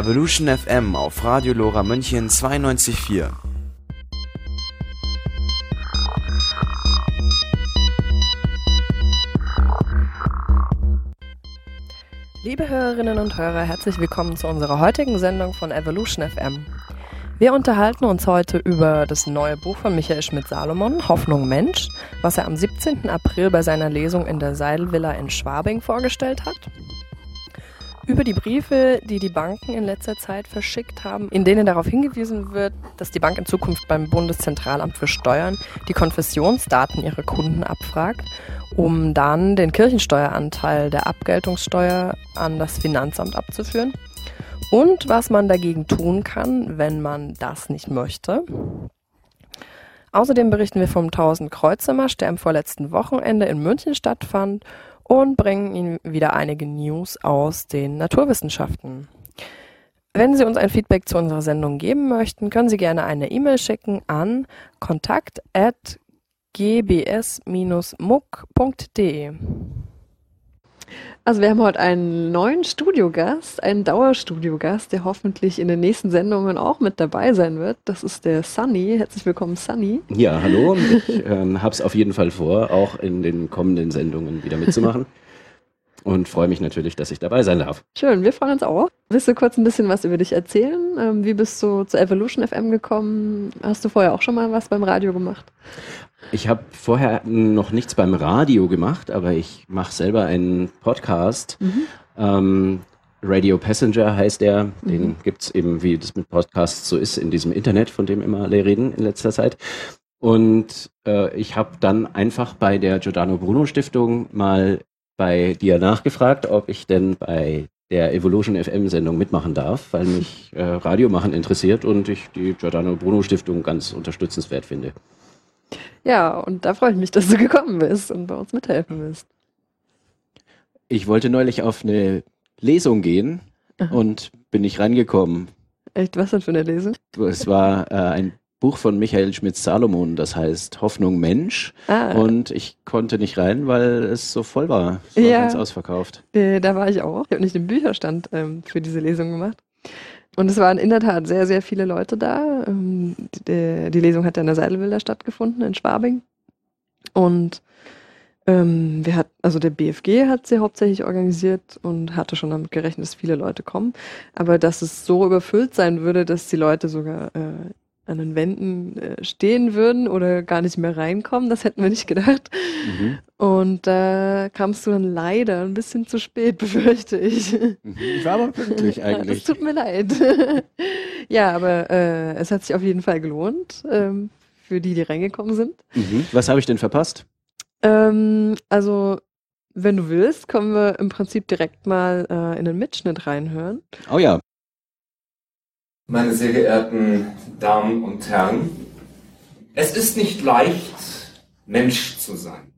Evolution FM auf Radio Lora München 92.4. Liebe Hörerinnen und Hörer, herzlich willkommen zu unserer heutigen Sendung von Evolution FM. Wir unterhalten uns heute über das neue Buch von Michael Schmidt-Salomon, Hoffnung Mensch, was er am 17. April bei seiner Lesung in der Seidelvilla in Schwabing vorgestellt hat. Über die Briefe, die die Banken in letzter Zeit verschickt haben, in denen darauf hingewiesen wird, dass die Bank in Zukunft beim Bundeszentralamt für Steuern die Konfessionsdaten ihrer Kunden abfragt, um dann den Kirchensteueranteil der Abgeltungssteuer an das Finanzamt abzuführen und was man dagegen tun kann, wenn man das nicht möchte. Außerdem berichten wir vom 1000 Kreuzemarsch, der am vorletzten Wochenende in München stattfand und bringen Ihnen wieder einige News aus den Naturwissenschaften. Wenn Sie uns ein Feedback zu unserer Sendung geben möchten, können Sie gerne eine E-Mail schicken an kontakt@gbs-muck.de. Also wir haben heute einen neuen Studiogast, einen Dauerstudiogast, der hoffentlich in den nächsten Sendungen auch mit dabei sein wird. Das ist der Sunny. Herzlich willkommen, Sunny. Ja, hallo. Ich äh, habe es auf jeden Fall vor, auch in den kommenden Sendungen wieder mitzumachen. Und freue mich natürlich, dass ich dabei sein darf. Schön, wir freuen uns auch. Willst du kurz ein bisschen was über dich erzählen? Ähm, wie bist du zu Evolution FM gekommen? Hast du vorher auch schon mal was beim Radio gemacht? Ich habe vorher noch nichts beim Radio gemacht, aber ich mache selber einen Podcast. Mhm. Ähm, Radio Passenger heißt der. Den mhm. gibt es eben, wie das mit Podcasts so ist, in diesem Internet, von dem immer alle reden in letzter Zeit. Und äh, ich habe dann einfach bei der Giordano Bruno Stiftung mal bei dir nachgefragt, ob ich denn bei der Evolution FM Sendung mitmachen darf, weil mich äh, Radio machen interessiert und ich die Giordano Bruno Stiftung ganz unterstützenswert finde. Ja, und da freue ich mich, dass du gekommen bist und bei uns mithelfen willst. Ich wollte neulich auf eine Lesung gehen Aha. und bin nicht reingekommen. Echt, was denn für eine Lesung? Es war äh, ein Buch von Michael Schmitz-Salomon, das heißt Hoffnung Mensch. Ah. Und ich konnte nicht rein, weil es so voll war. Es war ja. ganz ausverkauft. Äh, da war ich auch. Ich habe nicht den Bücherstand ähm, für diese Lesung gemacht. Und es waren in der Tat sehr, sehr viele Leute da. Ähm, die, die, Lesung hat ja in der Seidelwilder stattgefunden, in Schwabing. Und ähm, wir hat, also der BFG hat sie hauptsächlich organisiert und hatte schon damit gerechnet, dass viele Leute kommen. Aber dass es so überfüllt sein würde, dass die Leute sogar äh, an den Wänden äh, stehen würden oder gar nicht mehr reinkommen. Das hätten wir nicht gedacht. Mhm. Und da äh, kamst du dann leider ein bisschen zu spät, befürchte ich. Mhm. Ich war aber pünktlich eigentlich. Es tut mir leid. ja, aber äh, es hat sich auf jeden Fall gelohnt ähm, für die, die reingekommen sind. Mhm. Was habe ich denn verpasst? Ähm, also wenn du willst, können wir im Prinzip direkt mal äh, in den Mitschnitt reinhören. Oh ja. Meine sehr geehrten Damen und Herren, es ist nicht leicht, Mensch zu sein.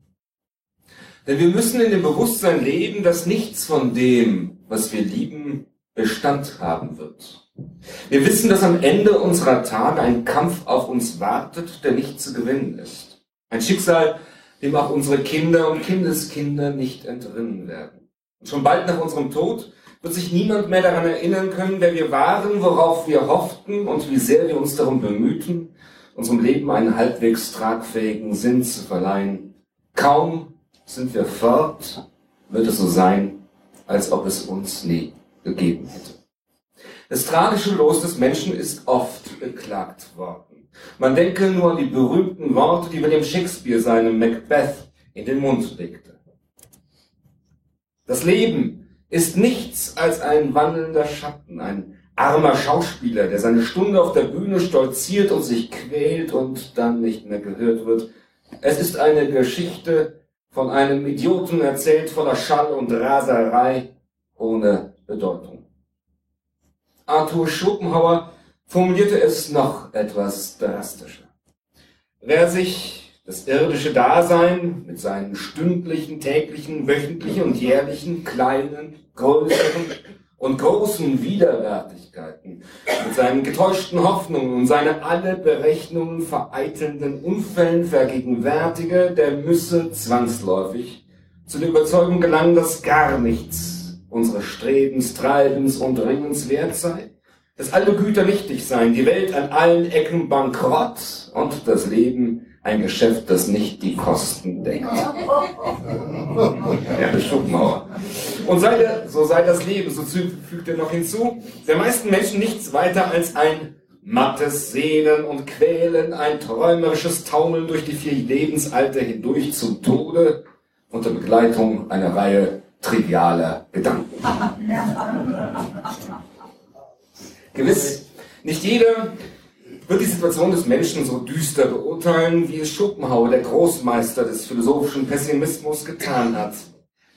Denn wir müssen in dem Bewusstsein leben, dass nichts von dem, was wir lieben, Bestand haben wird. Wir wissen, dass am Ende unserer Tage ein Kampf auf uns wartet, der nicht zu gewinnen ist. Ein Schicksal, dem auch unsere Kinder und Kindeskinder nicht entrinnen werden. Und schon bald nach unserem Tod wird sich niemand mehr daran erinnern können, wer wir waren, worauf wir hofften und wie sehr wir uns darum bemühten, unserem Leben einen halbwegs tragfähigen Sinn zu verleihen. Kaum sind wir fort, wird es so sein, als ob es uns nie gegeben hätte. Das tragische Los des Menschen ist oft beklagt worden. Man denke nur an die berühmten Worte, die William Shakespeare seinem Macbeth in den Mund legte. Das Leben ist nichts als ein wandelnder Schatten, ein armer Schauspieler, der seine Stunde auf der Bühne stolziert und sich quält und dann nicht mehr gehört wird. Es ist eine Geschichte von einem Idioten erzählt voller Schall und Raserei ohne Bedeutung. Arthur Schopenhauer formulierte es noch etwas drastischer. Wer sich das irdische Dasein mit seinen stündlichen, täglichen, wöchentlichen und jährlichen kleinen, größeren und großen Widerwärtigkeiten, mit seinen getäuschten Hoffnungen und seine alle Berechnungen vereitelnden Unfällen vergegenwärtige, der müsse zwangsläufig zu der Überzeugung gelangen, dass gar nichts unseres Strebens, Treibens und Ringens wert sei dass alle Güter nichtig seien, die Welt an allen Ecken bankrott und das Leben ein Geschäft, das nicht die Kosten deckt. Ja, Schopenhauer. Und sei der, so sei das Leben, so fügt er noch hinzu, der meisten Menschen nichts weiter als ein mattes Sehnen und Quälen, ein träumerisches Taumeln durch die vier Lebensalter hindurch zum Tode unter Begleitung einer Reihe trivialer Gedanken. Gewiss, nicht jeder wird die Situation des Menschen so düster beurteilen, wie es Schopenhauer, der Großmeister des philosophischen Pessimismus, getan hat.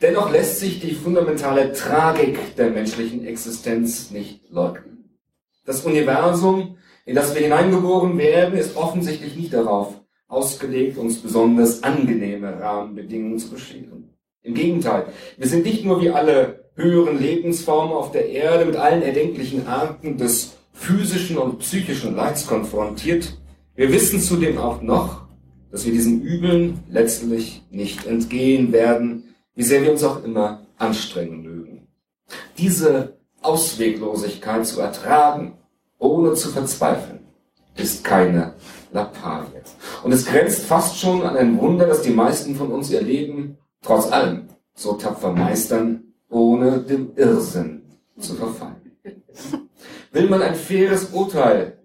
Dennoch lässt sich die fundamentale Tragik der menschlichen Existenz nicht leugnen. Das Universum, in das wir hineingeboren werden, ist offensichtlich nicht darauf ausgelegt, uns besonders angenehme Rahmenbedingungen zu bescheren. Im Gegenteil, wir sind nicht nur wie alle höheren Lebensformen auf der Erde mit allen erdenklichen Arten des physischen und psychischen Leids konfrontiert. Wir wissen zudem auch noch, dass wir diesen Übeln letztlich nicht entgehen werden, wie sehr wir uns auch immer anstrengen mögen. Diese Ausweglosigkeit zu ertragen, ohne zu verzweifeln, ist keine Lappalie. Und es grenzt fast schon an ein Wunder, dass die meisten von uns ihr Leben trotz allem so tapfer meistern, ohne dem Irrsinn zu verfallen. Will man ein faires Urteil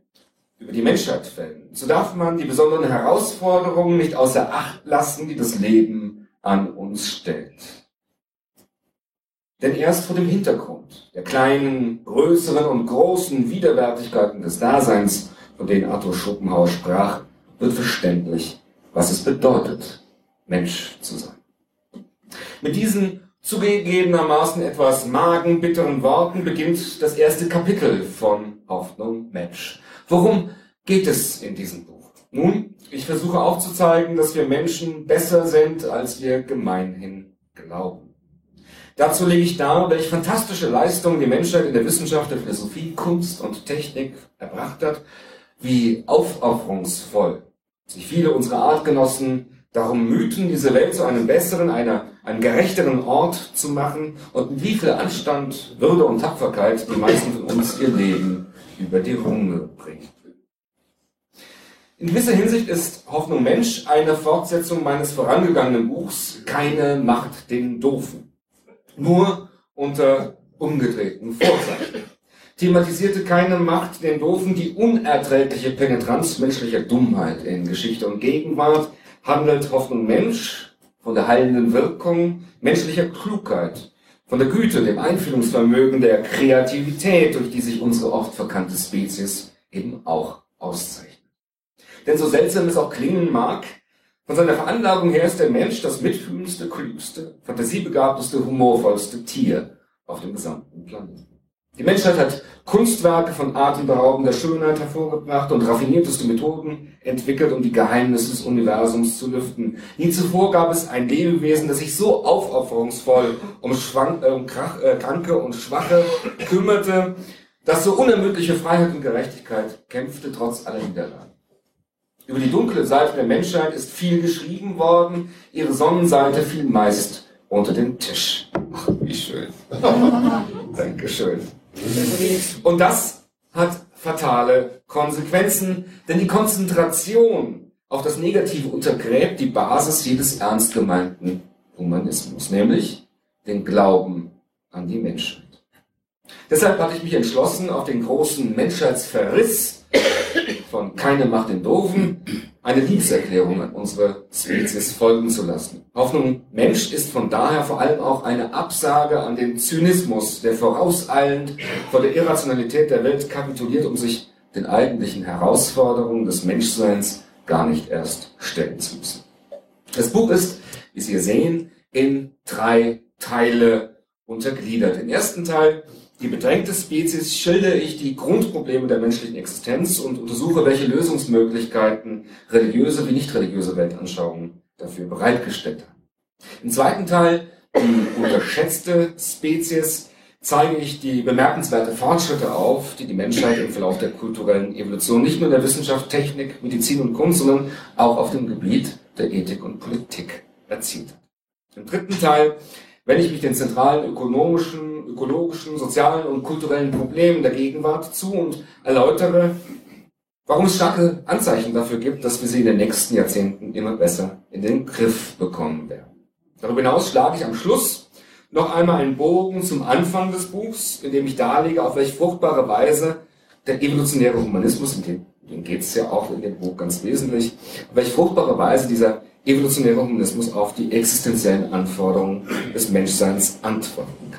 über die Menschheit fällen, so darf man die besonderen Herausforderungen nicht außer Acht lassen, die das Leben an uns stellt. Denn erst vor dem Hintergrund der kleinen, größeren und großen Widerwärtigkeiten des Daseins, von denen Arthur Schopenhauer sprach, wird verständlich, was es bedeutet, Mensch zu sein. Mit diesen zugegebenermaßen etwas magenbitteren Worten beginnt das erste Kapitel von Hoffnung Mensch. Worum geht es in diesem Buch? Nun, ich versuche aufzuzeigen, dass wir Menschen besser sind, als wir gemeinhin glauben. Dazu lege ich dar, welche fantastische Leistungen die Menschheit in der Wissenschaft, der Philosophie, Kunst und Technik erbracht hat, wie aufopferungsvoll sich viele unserer Artgenossen darum mühten, diese Welt zu einem besseren, einer, einem gerechteren Ort zu machen und wie viel Anstand, Würde und Tapferkeit die meisten von uns ihr Leben über die Runge bringen. In gewisser Hinsicht ist Hoffnung Mensch eine Fortsetzung meines vorangegangenen Buchs Keine Macht den Doofen. Nur unter umgedrehten Vorzeichen. Thematisierte keine Macht den Doofen die unerträgliche Penetranz menschlicher Dummheit in Geschichte und Gegenwart, handelt Hoffnung Mensch von der heilenden Wirkung menschlicher Klugheit, von der Güte, dem Einfühlungsvermögen, der Kreativität, durch die sich unsere oft verkannte Spezies eben auch auszeichnet. Denn so seltsam es auch klingen mag, von seiner Veranlagung her ist der Mensch das mitfühlendste, klügste, fantasiebegabteste, humorvollste Tier auf dem gesamten Planeten. Die Menschheit hat Kunstwerke von atemberaubender Schönheit hervorgebracht und raffinierteste Methoden entwickelt, um die Geheimnisse des Universums zu lüften. Nie zuvor gab es ein Lebewesen, das sich so aufopferungsvoll um, Schwank, äh, um Krach, äh, Kranke und Schwache kümmerte, das so unermüdliche Freiheit und Gerechtigkeit kämpfte trotz aller Niederlagen. Über die dunkle Seite der Menschheit ist viel geschrieben worden, ihre Sonnenseite fiel meist unter den Tisch. Ach, wie schön. Dankeschön. Und das hat fatale Konsequenzen, denn die Konzentration auf das Negative untergräbt die Basis jedes ernst gemeinten Humanismus, nämlich den Glauben an die Menschheit. Deshalb hatte ich mich entschlossen, auf den großen Menschheitsverriss von Keine Macht den Doofen eine Liebeserklärung an unsere Spezies folgen zu lassen. Hoffnung Mensch ist von daher vor allem auch eine Absage an den Zynismus, der vorauseilend vor der Irrationalität der Welt kapituliert, um sich den eigentlichen Herausforderungen des Menschseins gar nicht erst stellen zu müssen. Das Buch ist, wie Sie sehen, in drei Teile untergliedert. Im ersten Teil die bedrängte Spezies schildere ich die Grundprobleme der menschlichen Existenz und untersuche, welche Lösungsmöglichkeiten religiöse wie nicht religiöse Weltanschauungen dafür bereitgestellt haben. Im zweiten Teil, die unterschätzte Spezies, zeige ich die bemerkenswerte Fortschritte auf, die die Menschheit im Verlauf der kulturellen Evolution nicht nur in der Wissenschaft, Technik, Medizin und Kunst, sondern auch auf dem Gebiet der Ethik und Politik erzielt hat. Im dritten Teil wenn ich mich den zentralen ökonomischen, ökologischen, sozialen und kulturellen Problemen der Gegenwart zu und erläutere, warum es starke Anzeichen dafür gibt, dass wir sie in den nächsten Jahrzehnten immer besser in den Griff bekommen werden. Darüber hinaus schlage ich am Schluss noch einmal einen Bogen zum Anfang des Buchs, in dem ich darlege, auf welche fruchtbare Weise der evolutionäre Humanismus, in dem, geht es ja auch in dem Buch ganz wesentlich, auf welche fruchtbare Weise dieser evolutionäre Humanismus auf die existenziellen Anforderungen des Menschseins antworten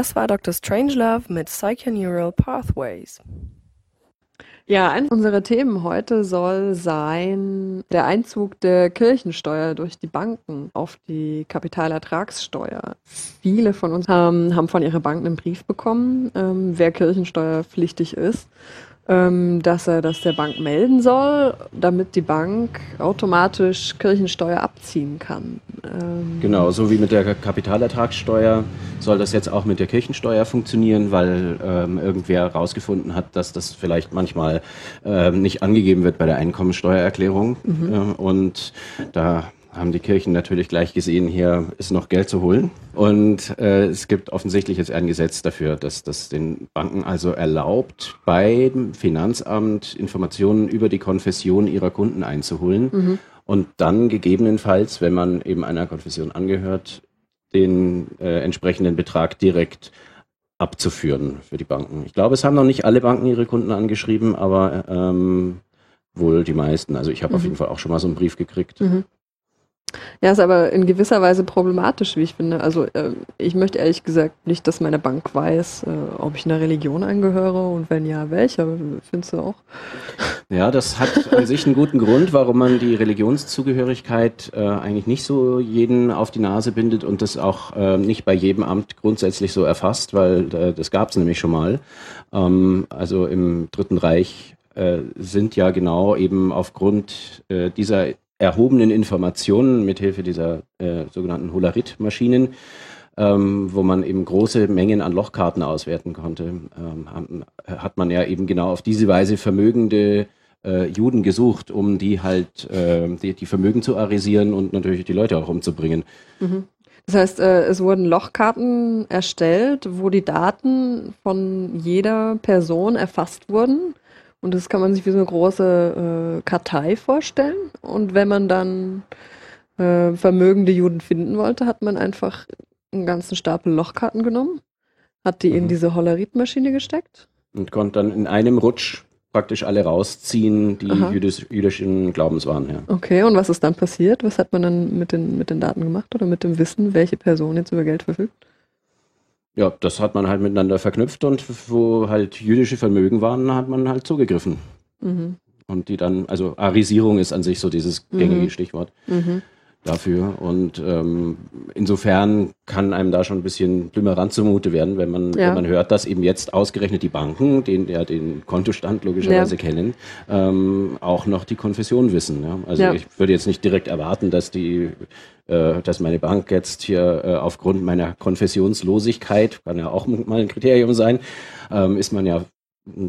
Das war Dr. Strangelove mit Psychoneural Pathways. Ja, eines unserer Themen heute soll sein der Einzug der Kirchensteuer durch die Banken auf die Kapitalertragssteuer. Viele von uns haben, haben von ihren Banken einen Brief bekommen, ähm, wer kirchensteuerpflichtig ist ähm, dass er das der Bank melden soll, damit die Bank automatisch Kirchensteuer abziehen kann. Ähm genau, so wie mit der Kapitalertragssteuer soll das jetzt auch mit der Kirchensteuer funktionieren, weil ähm, irgendwer herausgefunden hat, dass das vielleicht manchmal ähm, nicht angegeben wird bei der Einkommensteuererklärung. Mhm. Äh, und da haben die Kirchen natürlich gleich gesehen, hier ist noch Geld zu holen. Und äh, es gibt offensichtlich jetzt ein Gesetz dafür, dass das den Banken also erlaubt, beim Finanzamt Informationen über die Konfession ihrer Kunden einzuholen mhm. und dann gegebenenfalls, wenn man eben einer Konfession angehört, den äh, entsprechenden Betrag direkt abzuführen für die Banken. Ich glaube, es haben noch nicht alle Banken ihre Kunden angeschrieben, aber ähm, wohl die meisten. Also ich habe mhm. auf jeden Fall auch schon mal so einen Brief gekriegt. Mhm. Ja, ist aber in gewisser Weise problematisch, wie ich finde. Also äh, ich möchte ehrlich gesagt nicht, dass meine Bank weiß, äh, ob ich einer Religion angehöre und wenn ja, welcher. Findest du auch? Ja, das hat an sich einen guten Grund, warum man die Religionszugehörigkeit äh, eigentlich nicht so jeden auf die Nase bindet und das auch äh, nicht bei jedem Amt grundsätzlich so erfasst, weil äh, das gab es nämlich schon mal. Ähm, also im Dritten Reich äh, sind ja genau eben aufgrund dieser erhobenen Informationen mithilfe dieser äh, sogenannten Holarit-Maschinen, ähm, wo man eben große Mengen an Lochkarten auswerten konnte, ähm, hat man ja eben genau auf diese Weise vermögende äh, Juden gesucht, um die halt äh, die, die, Vermögen zu arisieren und natürlich die Leute auch umzubringen. Mhm. Das heißt, äh, es wurden Lochkarten erstellt, wo die Daten von jeder Person erfasst wurden und das kann man sich wie so eine große äh, Kartei vorstellen. Und wenn man dann äh, vermögende Juden finden wollte, hat man einfach einen ganzen Stapel Lochkarten genommen, hat die mhm. in diese Holleritmaschine gesteckt. Und konnte dann in einem Rutsch praktisch alle rausziehen, die jüdisch, jüdischen Glaubens waren. Ja. Okay, und was ist dann passiert? Was hat man dann mit den, mit den Daten gemacht oder mit dem Wissen, welche Person jetzt über Geld verfügt? Ja, das hat man halt miteinander verknüpft und wo halt jüdische Vermögen waren, hat man halt zugegriffen. Mhm. Und die dann, also Arisierung ist an sich so dieses gängige mhm. Stichwort. Mhm dafür. Und ähm, insofern kann einem da schon ein bisschen blümerant zumute werden, wenn man, ja. wenn man hört, dass eben jetzt ausgerechnet die Banken, den ja den Kontostand logischerweise ja. kennen, ähm, auch noch die Konfession wissen. Ja? Also ich würde jetzt nicht direkt erwarten, dass die dass meine Bank jetzt hier äh, aufgrund meiner Konfessionslosigkeit, kann ja auch mal ein Kriterium sein, ähm, ist man ja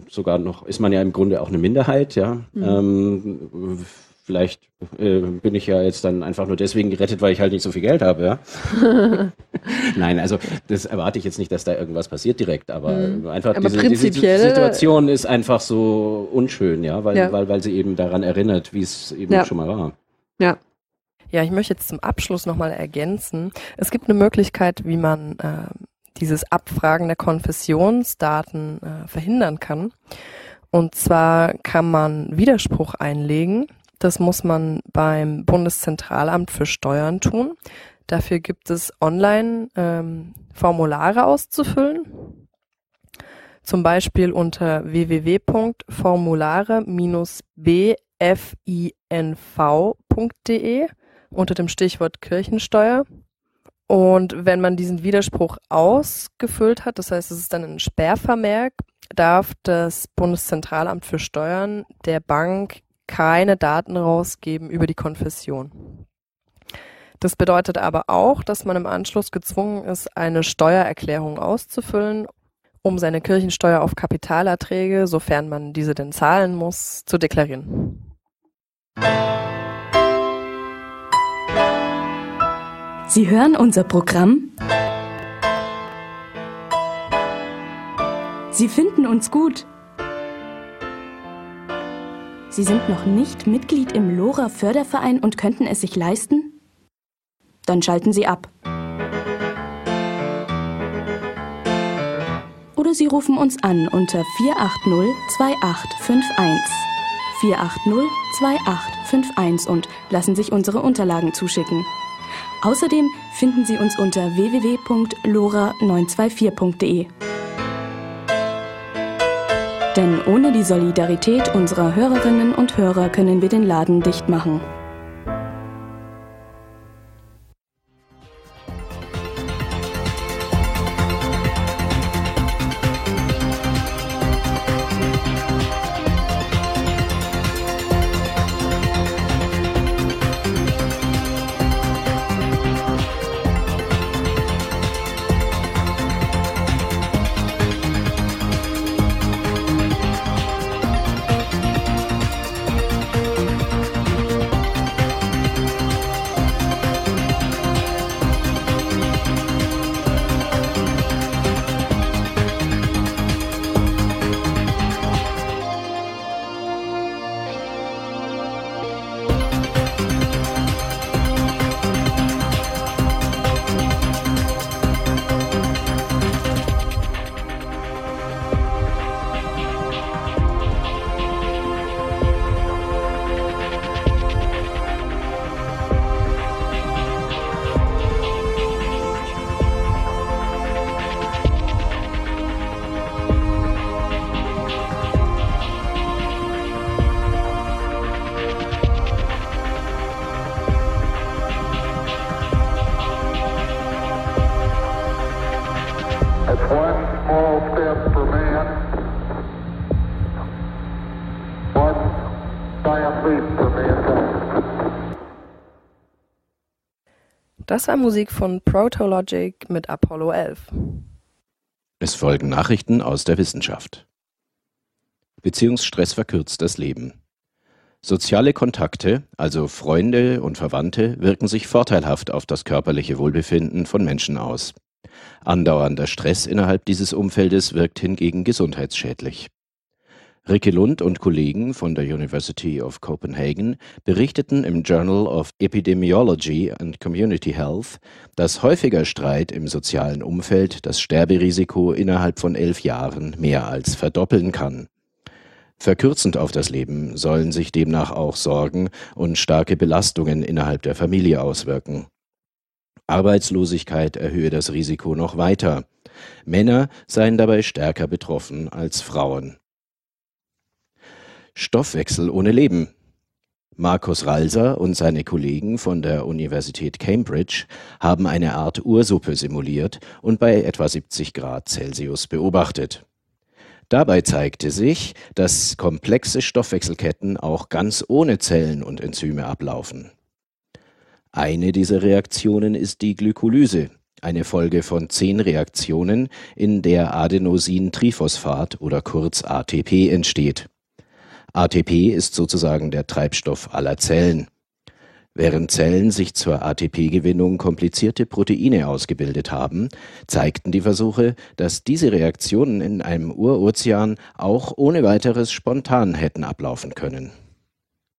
sogar noch, ist man ja im Grunde auch eine Minderheit, ja. Mhm. Ähm, vielleicht äh, bin ich ja jetzt dann einfach nur deswegen gerettet, weil ich halt nicht so viel Geld habe, ja. Nein, also das erwarte ich jetzt nicht, dass da irgendwas passiert direkt, aber mhm. einfach aber diese, diese, Situation ist einfach so unschön, ja, weil, ja. weil, weil sie eben daran erinnert, wie es eben ja. schon mal war. Ja. Ja, ich möchte jetzt zum Abschluss nochmal ergänzen. Es gibt eine Möglichkeit, wie man äh, dieses Abfragen der Konfessionsdaten äh, verhindern kann. Und zwar kann man Widerspruch einlegen das muss man beim Bundeszentralamt für Steuern tun. Dafür gibt es online ähm, Formulare auszufüllen. Zum Beispiel unter www.formulare-bfinv.de unter dem Stichwort Kirchensteuer. Und wenn man diesen Widerspruch ausgefüllt hat, das heißt, es ist dann ein Sperrvermerk, darf das Bundeszentralamt für Steuern der Bank keine Daten rausgeben über die Konfession. Das bedeutet aber auch, dass man im Anschluss gezwungen ist, eine Steuererklärung auszufüllen, um seine Kirchensteuer auf Kapitalerträge, sofern man diese denn zahlen muss, zu deklarieren. Sie hören unser Programm. Sie finden uns gut. Sie sind noch nicht Mitglied im LoRa Förderverein und könnten es sich leisten? Dann schalten Sie ab. Oder Sie rufen uns an unter 480 2851. 480 2851 und lassen sich unsere Unterlagen zuschicken. Außerdem finden Sie uns unter www.lora924.de. Denn ohne die Solidarität unserer Hörerinnen und Hörer können wir den Laden dicht machen. Das war Musik von Protologic mit Apollo 11. Es folgen Nachrichten aus der Wissenschaft. Beziehungsstress verkürzt das Leben. Soziale Kontakte, also Freunde und Verwandte, wirken sich vorteilhaft auf das körperliche Wohlbefinden von Menschen aus. Andauernder Stress innerhalb dieses Umfeldes wirkt hingegen gesundheitsschädlich. Ricke Lund und Kollegen von der University of Copenhagen berichteten im Journal of Epidemiology and Community Health, dass häufiger Streit im sozialen Umfeld das Sterberisiko innerhalb von elf Jahren mehr als verdoppeln kann. Verkürzend auf das Leben sollen sich demnach auch Sorgen und starke Belastungen innerhalb der Familie auswirken. Arbeitslosigkeit erhöhe das Risiko noch weiter. Männer seien dabei stärker betroffen als Frauen. Stoffwechsel ohne Leben. Markus Ralser und seine Kollegen von der Universität Cambridge haben eine Art Ursuppe simuliert und bei etwa 70 Grad Celsius beobachtet. Dabei zeigte sich, dass komplexe Stoffwechselketten auch ganz ohne Zellen und Enzyme ablaufen. Eine dieser Reaktionen ist die Glykolyse, eine Folge von zehn Reaktionen, in der Adenosintriphosphat oder kurz ATP entsteht. ATP ist sozusagen der Treibstoff aller Zellen. Während Zellen sich zur ATP-Gewinnung komplizierte Proteine ausgebildet haben, zeigten die Versuche, dass diese Reaktionen in einem Urozean auch ohne weiteres spontan hätten ablaufen können.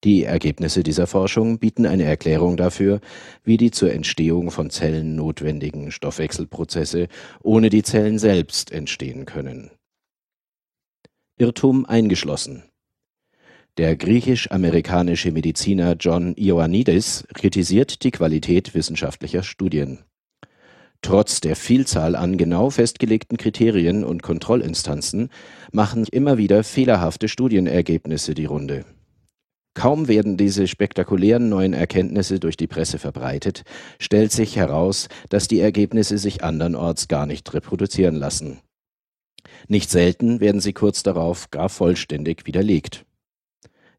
Die Ergebnisse dieser Forschung bieten eine Erklärung dafür, wie die zur Entstehung von Zellen notwendigen Stoffwechselprozesse ohne die Zellen selbst entstehen können. Irrtum eingeschlossen. Der griechisch-amerikanische Mediziner John Ioannidis kritisiert die Qualität wissenschaftlicher Studien. Trotz der Vielzahl an genau festgelegten Kriterien und Kontrollinstanzen machen immer wieder fehlerhafte Studienergebnisse die Runde. Kaum werden diese spektakulären neuen Erkenntnisse durch die Presse verbreitet, stellt sich heraus, dass die Ergebnisse sich andernorts gar nicht reproduzieren lassen. Nicht selten werden sie kurz darauf gar vollständig widerlegt.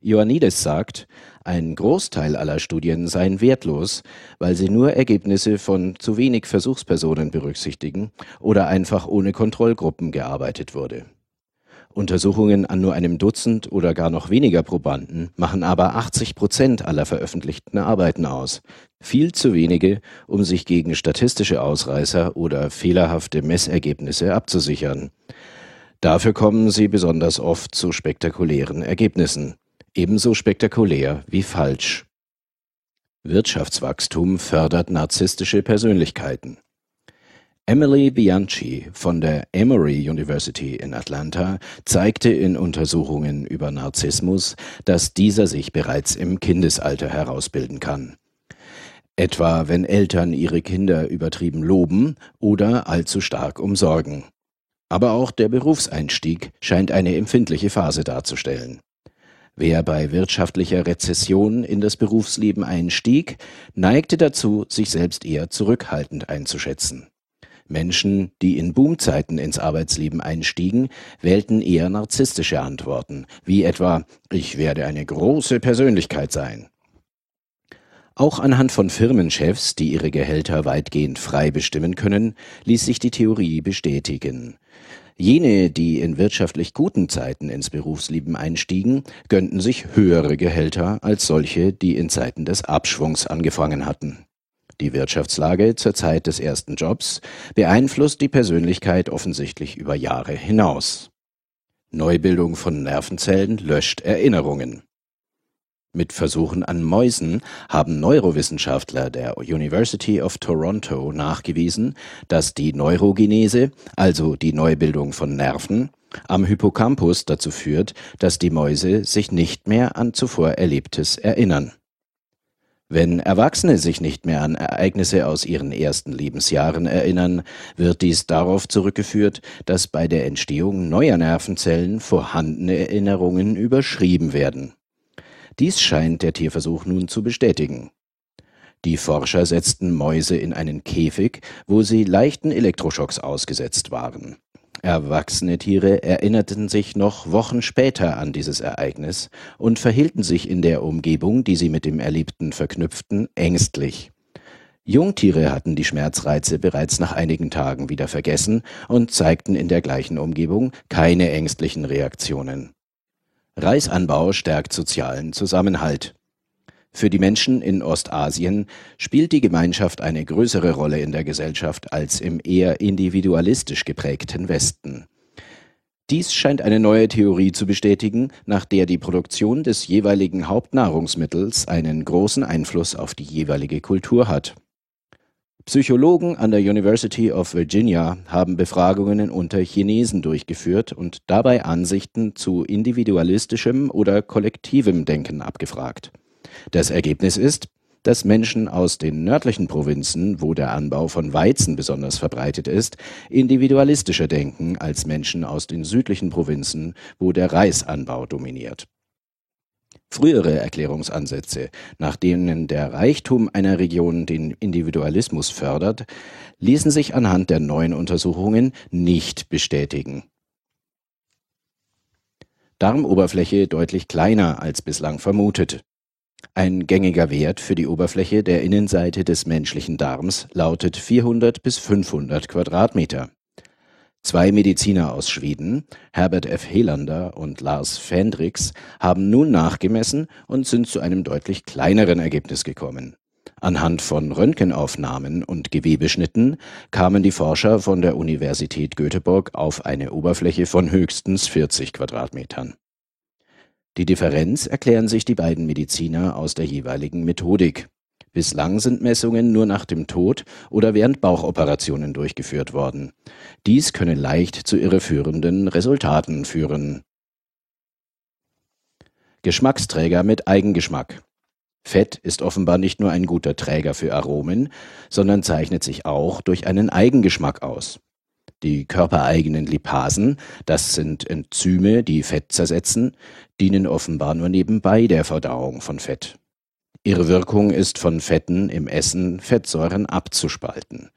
Ioannidis sagt, ein Großteil aller Studien seien wertlos, weil sie nur Ergebnisse von zu wenig Versuchspersonen berücksichtigen oder einfach ohne Kontrollgruppen gearbeitet wurde. Untersuchungen an nur einem Dutzend oder gar noch weniger Probanden machen aber 80 Prozent aller veröffentlichten Arbeiten aus. Viel zu wenige, um sich gegen statistische Ausreißer oder fehlerhafte Messergebnisse abzusichern. Dafür kommen sie besonders oft zu spektakulären Ergebnissen ebenso spektakulär wie falsch. Wirtschaftswachstum fördert narzisstische Persönlichkeiten. Emily Bianchi von der Emory University in Atlanta zeigte in Untersuchungen über Narzissmus, dass dieser sich bereits im Kindesalter herausbilden kann. Etwa wenn Eltern ihre Kinder übertrieben loben oder allzu stark umsorgen. Aber auch der Berufseinstieg scheint eine empfindliche Phase darzustellen. Wer bei wirtschaftlicher Rezession in das Berufsleben einstieg, neigte dazu, sich selbst eher zurückhaltend einzuschätzen. Menschen, die in Boomzeiten ins Arbeitsleben einstiegen, wählten eher narzisstische Antworten, wie etwa Ich werde eine große Persönlichkeit sein. Auch anhand von Firmenchefs, die ihre Gehälter weitgehend frei bestimmen können, ließ sich die Theorie bestätigen. Jene, die in wirtschaftlich guten Zeiten ins Berufsleben einstiegen, gönnten sich höhere Gehälter als solche, die in Zeiten des Abschwungs angefangen hatten. Die Wirtschaftslage zur Zeit des ersten Jobs beeinflusst die Persönlichkeit offensichtlich über Jahre hinaus. Neubildung von Nervenzellen löscht Erinnerungen. Mit Versuchen an Mäusen haben Neurowissenschaftler der University of Toronto nachgewiesen, dass die Neurogenese, also die Neubildung von Nerven, am Hippocampus dazu führt, dass die Mäuse sich nicht mehr an zuvor Erlebtes erinnern. Wenn Erwachsene sich nicht mehr an Ereignisse aus ihren ersten Lebensjahren erinnern, wird dies darauf zurückgeführt, dass bei der Entstehung neuer Nervenzellen vorhandene Erinnerungen überschrieben werden. Dies scheint der Tierversuch nun zu bestätigen. Die Forscher setzten Mäuse in einen Käfig, wo sie leichten Elektroschocks ausgesetzt waren. Erwachsene Tiere erinnerten sich noch Wochen später an dieses Ereignis und verhielten sich in der Umgebung, die sie mit dem Erlebten verknüpften, ängstlich. Jungtiere hatten die Schmerzreize bereits nach einigen Tagen wieder vergessen und zeigten in der gleichen Umgebung keine ängstlichen Reaktionen. Reisanbau stärkt sozialen Zusammenhalt. Für die Menschen in Ostasien spielt die Gemeinschaft eine größere Rolle in der Gesellschaft als im eher individualistisch geprägten Westen. Dies scheint eine neue Theorie zu bestätigen, nach der die Produktion des jeweiligen Hauptnahrungsmittels einen großen Einfluss auf die jeweilige Kultur hat. Psychologen an der University of Virginia haben Befragungen unter Chinesen durchgeführt und dabei Ansichten zu individualistischem oder kollektivem Denken abgefragt. Das Ergebnis ist, dass Menschen aus den nördlichen Provinzen, wo der Anbau von Weizen besonders verbreitet ist, individualistischer denken als Menschen aus den südlichen Provinzen, wo der Reisanbau dominiert. Frühere Erklärungsansätze, nach denen der Reichtum einer Region den Individualismus fördert, ließen sich anhand der neuen Untersuchungen nicht bestätigen. Darmoberfläche deutlich kleiner als bislang vermutet. Ein gängiger Wert für die Oberfläche der Innenseite des menschlichen Darms lautet 400 bis 500 Quadratmeter. Zwei Mediziner aus Schweden, Herbert F. Helander und Lars Fendrix, haben nun nachgemessen und sind zu einem deutlich kleineren Ergebnis gekommen. Anhand von Röntgenaufnahmen und Gewebeschnitten kamen die Forscher von der Universität Göteborg auf eine Oberfläche von höchstens 40 Quadratmetern. Die Differenz erklären sich die beiden Mediziner aus der jeweiligen Methodik. Bislang sind Messungen nur nach dem Tod oder während Bauchoperationen durchgeführt worden. Dies könne leicht zu irreführenden Resultaten führen. Geschmacksträger mit Eigengeschmack. Fett ist offenbar nicht nur ein guter Träger für Aromen, sondern zeichnet sich auch durch einen Eigengeschmack aus. Die körpereigenen Lipasen, das sind Enzyme, die Fett zersetzen, dienen offenbar nur nebenbei der Verdauung von Fett. Ihre Wirkung ist von Fetten im Essen Fettsäuren abzuspalten.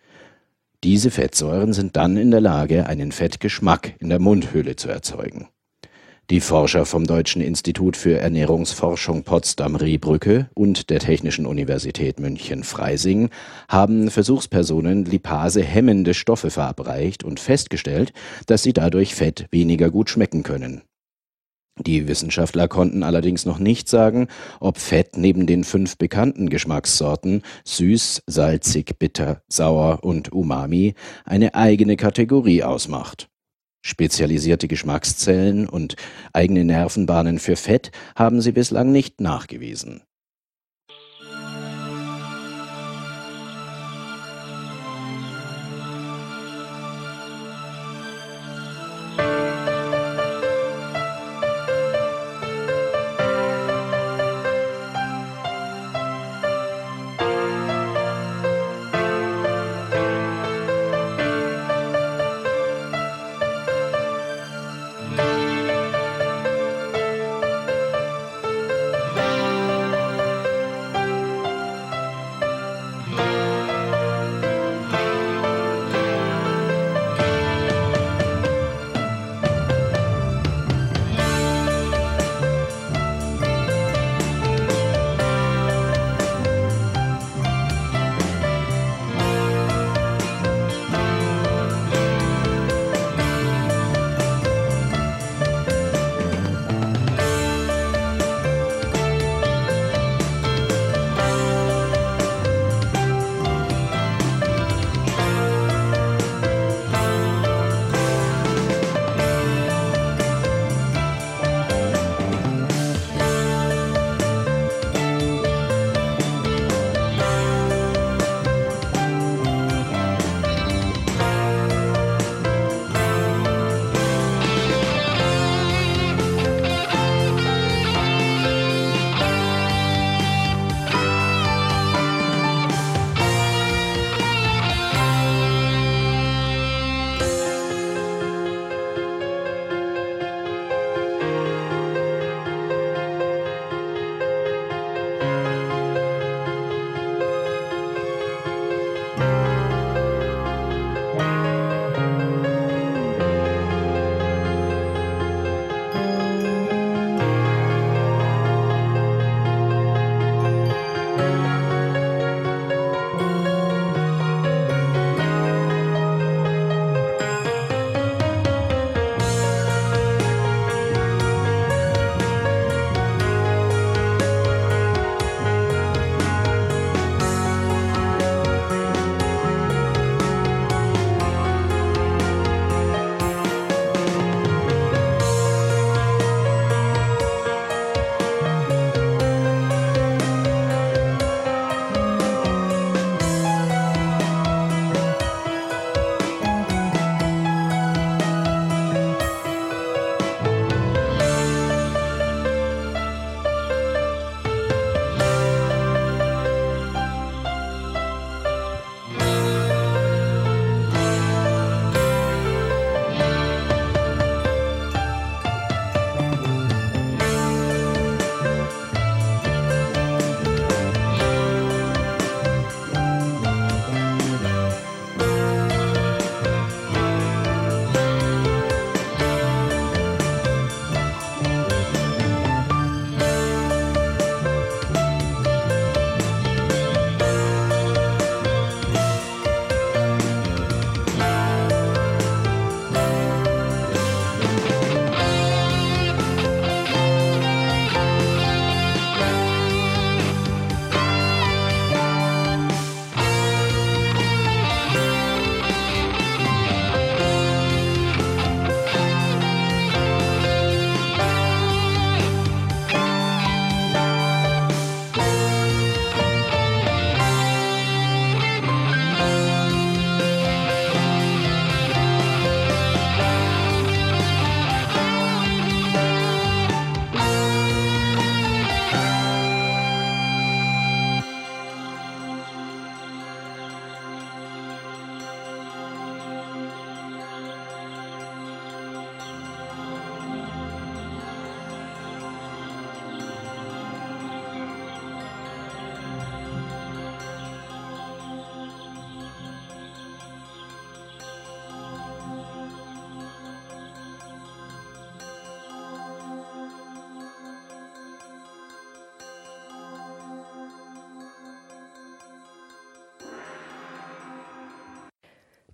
Diese Fettsäuren sind dann in der Lage, einen Fettgeschmack in der Mundhöhle zu erzeugen. Die Forscher vom Deutschen Institut für Ernährungsforschung Potsdam-Rehbrücke und der Technischen Universität München-Freising haben Versuchspersonen Lipase hemmende Stoffe verabreicht und festgestellt, dass sie dadurch Fett weniger gut schmecken können. Die Wissenschaftler konnten allerdings noch nicht sagen, ob Fett neben den fünf bekannten Geschmackssorten süß, salzig, bitter, sauer und umami eine eigene Kategorie ausmacht. Spezialisierte Geschmackszellen und eigene Nervenbahnen für Fett haben sie bislang nicht nachgewiesen.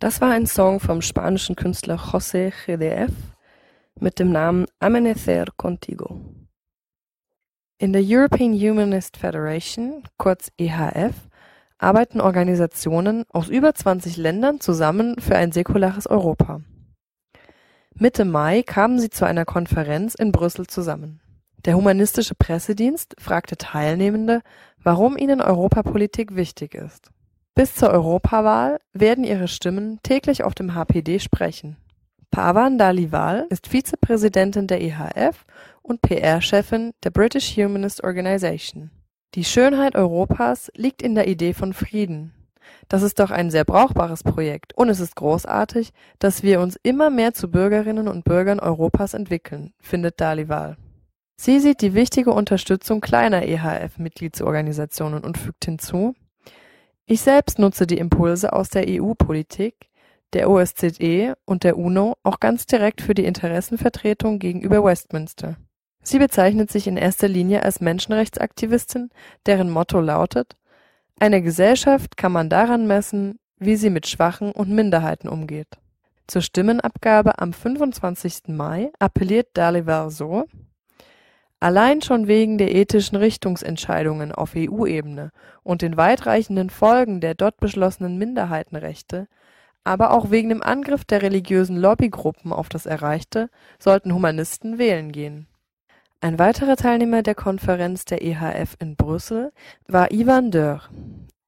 Das war ein Song vom spanischen Künstler José GDF mit dem Namen Amanecer Contigo. In der European Humanist Federation, kurz EHF, arbeiten Organisationen aus über 20 Ländern zusammen für ein säkulares Europa. Mitte Mai kamen sie zu einer Konferenz in Brüssel zusammen. Der humanistische Pressedienst fragte Teilnehmende, warum ihnen Europapolitik wichtig ist. Bis zur Europawahl werden ihre Stimmen täglich auf dem HPD sprechen. Pavan Dalival ist Vizepräsidentin der EHF und PR-Chefin der British Humanist Organization. Die Schönheit Europas liegt in der Idee von Frieden. Das ist doch ein sehr brauchbares Projekt und es ist großartig, dass wir uns immer mehr zu Bürgerinnen und Bürgern Europas entwickeln, findet Dalival. Sie sieht die wichtige Unterstützung kleiner EHF-Mitgliedsorganisationen und fügt hinzu, ich selbst nutze die Impulse aus der EU-Politik, der OSZE und der UNO auch ganz direkt für die Interessenvertretung gegenüber Westminster. Sie bezeichnet sich in erster Linie als Menschenrechtsaktivistin, deren Motto lautet Eine Gesellschaft kann man daran messen, wie sie mit Schwachen und Minderheiten umgeht. Zur Stimmenabgabe am 25. Mai appelliert Dalival so Allein schon wegen der ethischen Richtungsentscheidungen auf EU-Ebene und den weitreichenden Folgen der dort beschlossenen Minderheitenrechte, aber auch wegen dem Angriff der religiösen Lobbygruppen auf das Erreichte, sollten Humanisten wählen gehen. Ein weiterer Teilnehmer der Konferenz der EHF in Brüssel war Ivan Dörr.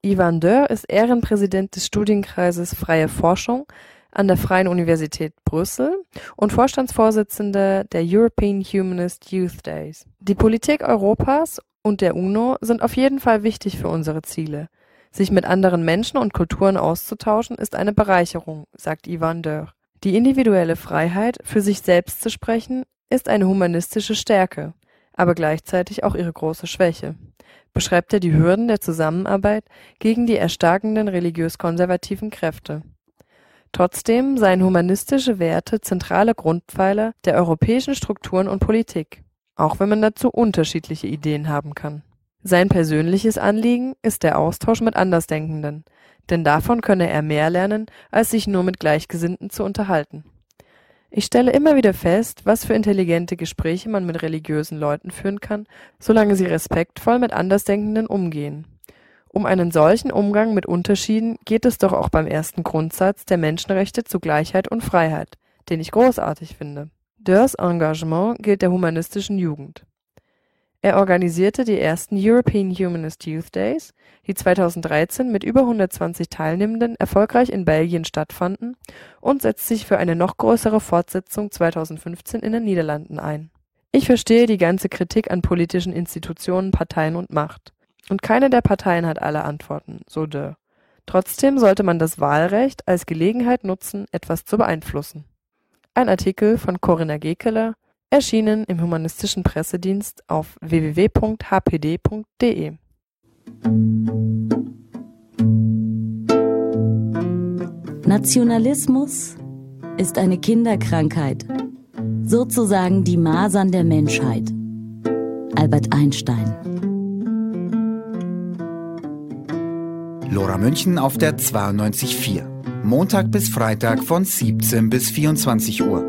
Ivan Dörr ist Ehrenpräsident des Studienkreises Freie Forschung an der Freien Universität Brüssel und Vorstandsvorsitzender der European Humanist Youth Days. Die Politik Europas und der UNO sind auf jeden Fall wichtig für unsere Ziele. Sich mit anderen Menschen und Kulturen auszutauschen, ist eine Bereicherung, sagt Ivan Dörr. Die individuelle Freiheit, für sich selbst zu sprechen, ist eine humanistische Stärke, aber gleichzeitig auch ihre große Schwäche. Beschreibt er die Hürden der Zusammenarbeit gegen die erstarkenden religiös-konservativen Kräfte. Trotzdem seien humanistische Werte zentrale Grundpfeiler der europäischen Strukturen und Politik, auch wenn man dazu unterschiedliche Ideen haben kann. Sein persönliches Anliegen ist der Austausch mit Andersdenkenden, denn davon könne er mehr lernen, als sich nur mit Gleichgesinnten zu unterhalten. Ich stelle immer wieder fest, was für intelligente Gespräche man mit religiösen Leuten führen kann, solange sie respektvoll mit Andersdenkenden umgehen. Um einen solchen Umgang mit Unterschieden geht es doch auch beim ersten Grundsatz der Menschenrechte zu Gleichheit und Freiheit, den ich großartig finde. Dörrs Engagement gilt der humanistischen Jugend. Er organisierte die ersten European Humanist Youth Days, die 2013 mit über 120 Teilnehmenden erfolgreich in Belgien stattfanden und setzt sich für eine noch größere Fortsetzung 2015 in den Niederlanden ein. Ich verstehe die ganze Kritik an politischen Institutionen, Parteien und Macht. Und keine der Parteien hat alle Antworten, so Dürr. Trotzdem sollte man das Wahlrecht als Gelegenheit nutzen, etwas zu beeinflussen. Ein Artikel von Corinna Gekeler, erschienen im Humanistischen Pressedienst auf www.hpd.de. Nationalismus ist eine Kinderkrankheit, sozusagen die Masern der Menschheit. Albert Einstein Lora München auf der 92.4. Montag bis Freitag von 17 bis 24 Uhr.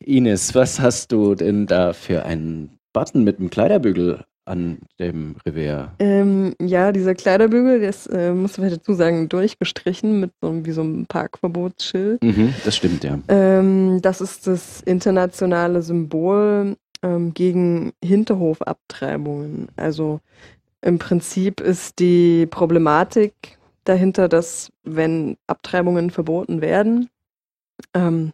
Ines, was hast du denn da für einen Button mit einem Kleiderbügel an dem Revers? Ähm, ja, dieser Kleiderbügel, der ist, äh, muss man dazu sagen, durchgestrichen mit so, wie so einem Parkverbotsschild. Mhm, das stimmt, ja. Ähm, das ist das internationale Symbol ähm, gegen Hinterhofabtreibungen. Also im Prinzip ist die Problematik dahinter, dass wenn Abtreibungen verboten werden, ähm,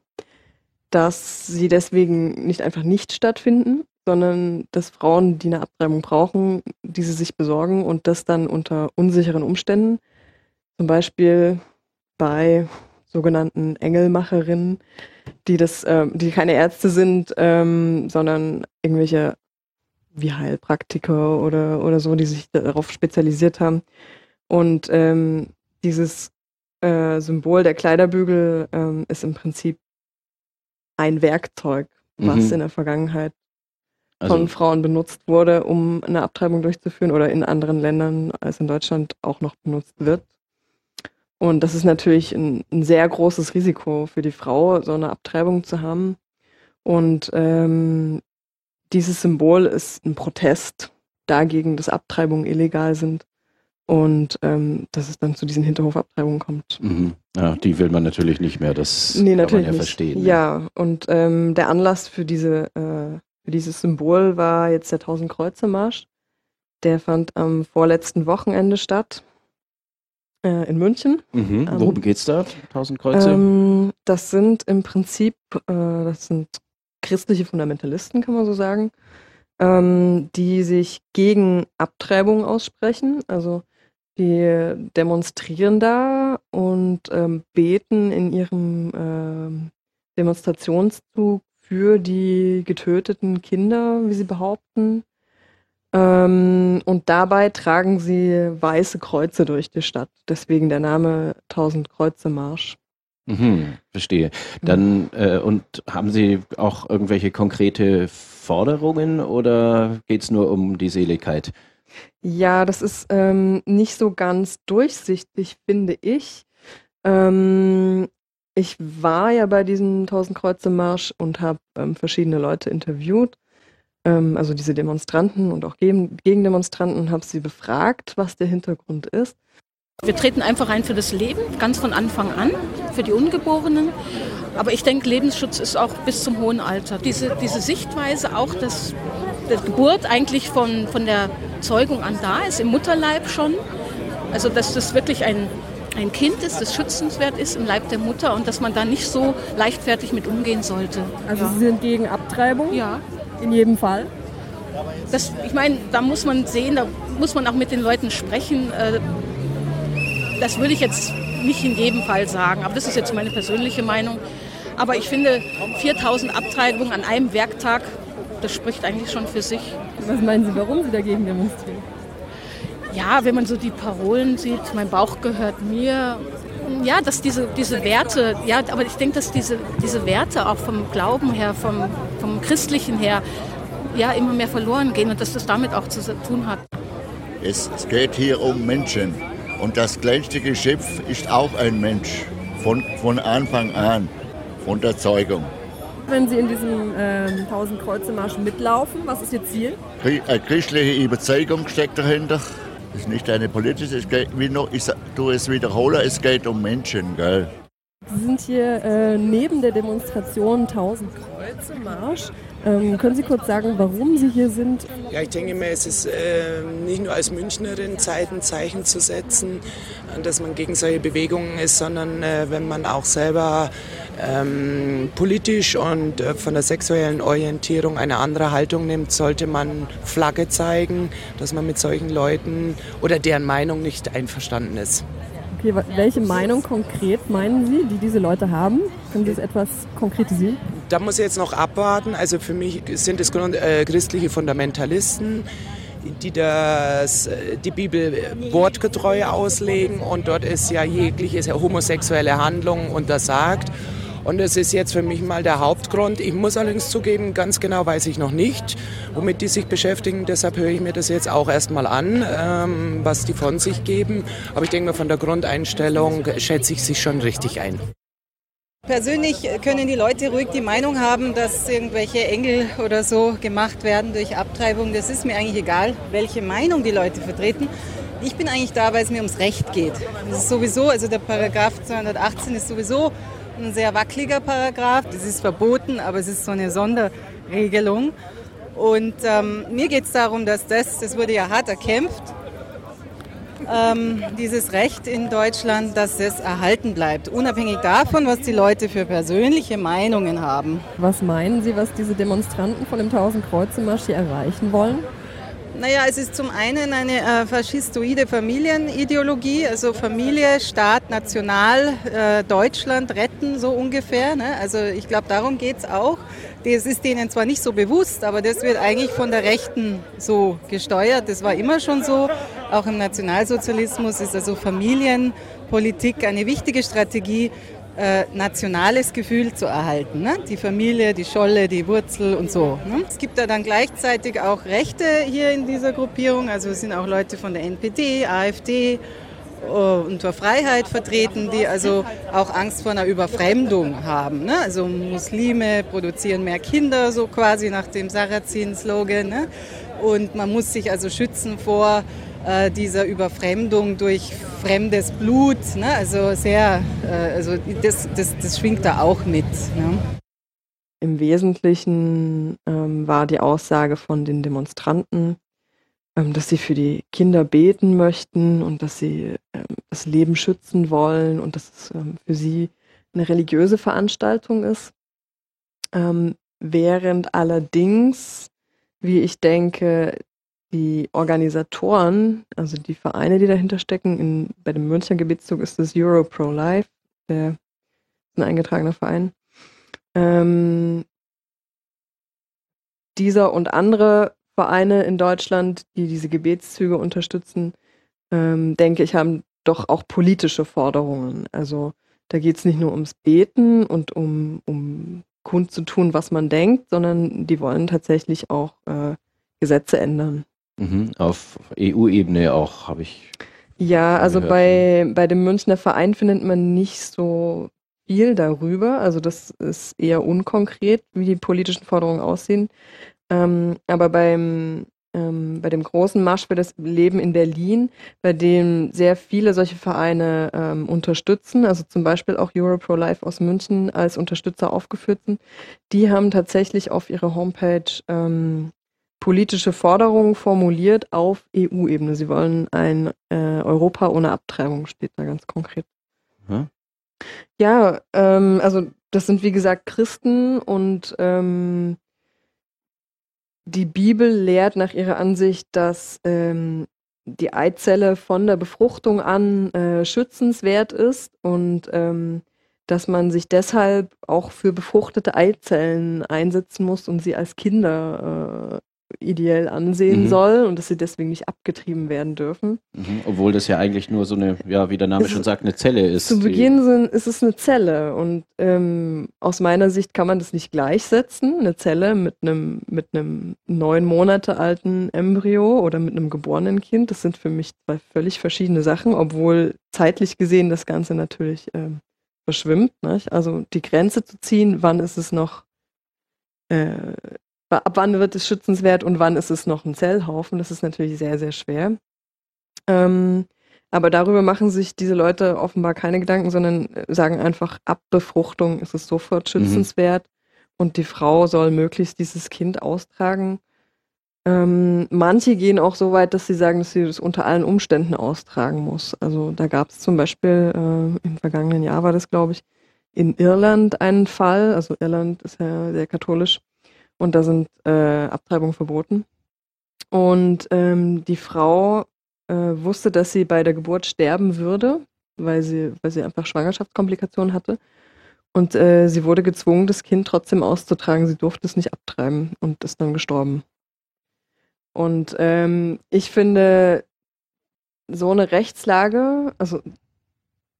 dass sie deswegen nicht einfach nicht stattfinden, sondern dass Frauen, die eine Abtreibung brauchen, diese sich besorgen und das dann unter unsicheren Umständen, zum Beispiel bei sogenannten Engelmacherinnen, die das, äh, die keine Ärzte sind, ähm, sondern irgendwelche wie Heilpraktiker oder, oder so, die sich darauf spezialisiert haben. Und ähm, dieses äh, Symbol der Kleiderbügel ähm, ist im Prinzip ein Werkzeug, was mhm. in der Vergangenheit also, von Frauen benutzt wurde, um eine Abtreibung durchzuführen oder in anderen Ländern als in Deutschland auch noch benutzt wird. Und das ist natürlich ein, ein, sehr großes Risiko für die Frau, so eine Abtreibung zu haben. Und ähm, dieses Symbol ist ein Protest dagegen, dass Abtreibungen illegal sind und ähm, dass es dann zu diesen Hinterhofabtreibungen kommt. Mhm. Ja, die will man natürlich nicht mehr, das nee, kann man ja nicht. verstehen. Ne? Ja, und ähm, der Anlass für, diese, äh, für dieses Symbol war jetzt der Tausend-Kreuze-Marsch. Der fand am vorletzten Wochenende statt äh, in München. Mhm. Ähm, Worum geht's da, Tausend Kreuze? Ähm, das sind im Prinzip, äh, das sind christliche Fundamentalisten, kann man so sagen, ähm, die sich gegen Abtreibung aussprechen. Also die demonstrieren da und ähm, beten in ihrem ähm, Demonstrationszug für die getöteten Kinder, wie sie behaupten. Ähm, und dabei tragen sie weiße Kreuze durch die Stadt. Deswegen der Name Tausend Kreuze Marsch. Mhm, verstehe. Dann äh, und haben Sie auch irgendwelche konkrete Forderungen oder geht es nur um die Seligkeit? Ja, das ist ähm, nicht so ganz durchsichtig, finde ich. Ähm, ich war ja bei diesem Tausendkreuze-Marsch und habe ähm, verschiedene Leute interviewt, ähm, also diese Demonstranten und auch Gegendemonstranten, und habe sie befragt, was der Hintergrund ist. Wir treten einfach ein für das Leben, ganz von Anfang an, für die Ungeborenen. Aber ich denke, Lebensschutz ist auch bis zum hohen Alter. Diese, diese Sichtweise auch, dass die Geburt eigentlich von, von der Zeugung an da ist, im Mutterleib schon. Also dass das wirklich ein, ein Kind ist, das schützenswert ist im Leib der Mutter und dass man da nicht so leichtfertig mit umgehen sollte. Also ja. Sie sind gegen Abtreibung? Ja. In jedem Fall? Das, ich meine, da muss man sehen, da muss man auch mit den Leuten sprechen. Äh, das würde ich jetzt nicht in jedem Fall sagen, aber das ist jetzt meine persönliche Meinung. Aber ich finde, 4000 Abtreibungen an einem Werktag, das spricht eigentlich schon für sich. Was meinen Sie, warum Sie dagegen demonstrieren? Ja, wenn man so die Parolen sieht, mein Bauch gehört mir. Ja, dass diese, diese Werte, ja, aber ich denke, dass diese, diese Werte auch vom Glauben her, vom, vom Christlichen her, ja, immer mehr verloren gehen und dass das damit auch zu tun hat. Es, es geht hier um Menschen. Und das kleinste Geschöpf ist auch ein Mensch, von, von Anfang an, von der Zeugung. Wenn Sie in diesem ähm, 1000 Kreuze Marsch mitlaufen, was ist Ihr Ziel? Eine christliche Überzeugung steckt dahinter. Es ist nicht eine politische, es geht, wie noch, ich tue es wiederhole, es geht um Menschen. Gell? Sie sind hier äh, neben der Demonstration 1000 Kreuze Marsch. Ähm, können Sie kurz sagen, warum Sie hier sind? Ja, ich denke mir, es ist äh, nicht nur als Münchnerin Zeit, ein Zeichen zu setzen, dass man gegen solche Bewegungen ist, sondern äh, wenn man auch selber ähm, politisch und äh, von der sexuellen Orientierung eine andere Haltung nimmt, sollte man Flagge zeigen, dass man mit solchen Leuten oder deren Meinung nicht einverstanden ist. Okay, welche Meinung konkret meinen Sie, die diese Leute haben? Können Sie das etwas konkretisieren? Da muss ich jetzt noch abwarten. Also für mich sind es äh, christliche Fundamentalisten, die das, äh, die Bibel wortgetreu auslegen und dort ist ja jegliche homosexuelle Handlung untersagt. Und das ist jetzt für mich mal der Hauptgrund. Ich muss allerdings zugeben, ganz genau weiß ich noch nicht, womit die sich beschäftigen. Deshalb höre ich mir das jetzt auch erstmal an, ähm, was die von sich geben. Aber ich denke mal, von der Grundeinstellung schätze ich sich schon richtig ein. Persönlich können die Leute ruhig die Meinung haben, dass irgendwelche Engel oder so gemacht werden durch Abtreibung. Das ist mir eigentlich egal, welche Meinung die Leute vertreten. Ich bin eigentlich da, weil es mir ums Recht geht. Das ist sowieso, also der Paragraph 218 ist sowieso ein sehr wackeliger Paragraph. Das ist verboten, aber es ist so eine Sonderregelung. Und ähm, mir geht es darum, dass das, das wurde ja hart erkämpft, ähm, dieses Recht in Deutschland, dass es erhalten bleibt, unabhängig davon, was die Leute für persönliche Meinungen haben. Was meinen Sie, was diese Demonstranten von dem 1000 Kreuze Marsch hier erreichen wollen? Naja, es ist zum einen eine äh, faschistoide Familienideologie, also Familie, Staat, National, äh, Deutschland retten, so ungefähr. Ne? Also ich glaube, darum geht es auch. Das ist denen zwar nicht so bewusst, aber das wird eigentlich von der Rechten so gesteuert. Das war immer schon so. Auch im Nationalsozialismus ist also Familienpolitik eine wichtige Strategie äh, nationales Gefühl zu erhalten. Ne? Die Familie, die Scholle, die Wurzel und so. Ne? Es gibt da dann gleichzeitig auch Rechte hier in dieser Gruppierung. Also es sind auch Leute von der NPD, AfD und zur Freiheit vertreten, die also auch Angst vor einer Überfremdung haben. Ne? Also Muslime produzieren mehr Kinder, so quasi nach dem Sarrazin-Slogan. Ne? Und man muss sich also schützen vor äh, dieser Überfremdung durch fremdes Blut. Ne? Also sehr, äh, also das, das, das schwingt da auch mit. Ne? Im Wesentlichen ähm, war die Aussage von den Demonstranten, ähm, dass sie für die Kinder beten möchten und dass sie ähm, das Leben schützen wollen und dass es ähm, für sie eine religiöse Veranstaltung ist. Ähm, während allerdings, wie ich denke, die Organisatoren, also die Vereine, die dahinter stecken, in, bei dem Münchner Gebetszug ist das Euro Pro Life, der ein eingetragener Verein. Ähm, dieser und andere Vereine in Deutschland, die diese Gebetszüge unterstützen, ähm, denke ich, haben doch auch politische Forderungen. Also da geht es nicht nur ums Beten und um, um kundzutun, was man denkt, sondern die wollen tatsächlich auch äh, Gesetze ändern. Mhm, auf EU-Ebene auch, habe ich. Ja, also bei, bei dem Münchner Verein findet man nicht so viel darüber. Also das ist eher unkonkret, wie die politischen Forderungen aussehen. Ähm, aber beim, ähm, bei dem großen Marsch für das Leben in Berlin, bei dem sehr viele solche Vereine ähm, unterstützen, also zum Beispiel auch Euro Pro Life aus München als Unterstützer aufgeführt sind, die haben tatsächlich auf ihrer Homepage ähm, politische Forderungen formuliert auf EU-Ebene. Sie wollen ein äh, Europa ohne Abtreibung, steht da ganz konkret. Hm? Ja, ähm, also das sind wie gesagt Christen und ähm, die Bibel lehrt nach ihrer Ansicht, dass ähm, die Eizelle von der Befruchtung an äh, schützenswert ist und ähm, dass man sich deshalb auch für befruchtete Eizellen einsetzen muss und sie als Kinder äh, ideell ansehen mhm. soll und dass sie deswegen nicht abgetrieben werden dürfen. Mhm. Obwohl das ja eigentlich nur so eine, ja, wie der Name es schon sagt, eine Zelle ist. Zu Beginn sind, ist es eine Zelle und ähm, aus meiner Sicht kann man das nicht gleichsetzen, eine Zelle mit einem mit einem neun Monate alten Embryo oder mit einem geborenen Kind. Das sind für mich zwei völlig verschiedene Sachen, obwohl zeitlich gesehen das Ganze natürlich ähm, verschwimmt. Nicht? Also die Grenze zu ziehen, wann ist es noch äh, ab wann wird es schützenswert und wann ist es noch ein Zellhaufen, das ist natürlich sehr, sehr schwer. Ähm, aber darüber machen sich diese Leute offenbar keine Gedanken, sondern äh, sagen einfach, ab Befruchtung ist es sofort mhm. schützenswert mhm. und die Frau soll möglichst dieses Kind austragen. Ähm, manche gehen auch so weit, dass sie sagen, dass sie das unter allen Umständen austragen muss. Also da gab es zum Beispiel, äh, im vergangenen Jahr war das, glaube ich, in Irland einen Fall, also Irland ist ja sehr katholisch, und da sind äh, Abtreibungen verboten. Und ähm, die Frau äh, wusste, dass sie bei der Geburt sterben würde, weil sie, weil sie einfach Schwangerschaftskomplikationen hatte. Und äh, sie wurde gezwungen, das Kind trotzdem auszutragen. Sie durfte es nicht abtreiben und ist dann gestorben. Und ähm, ich finde, so eine Rechtslage, also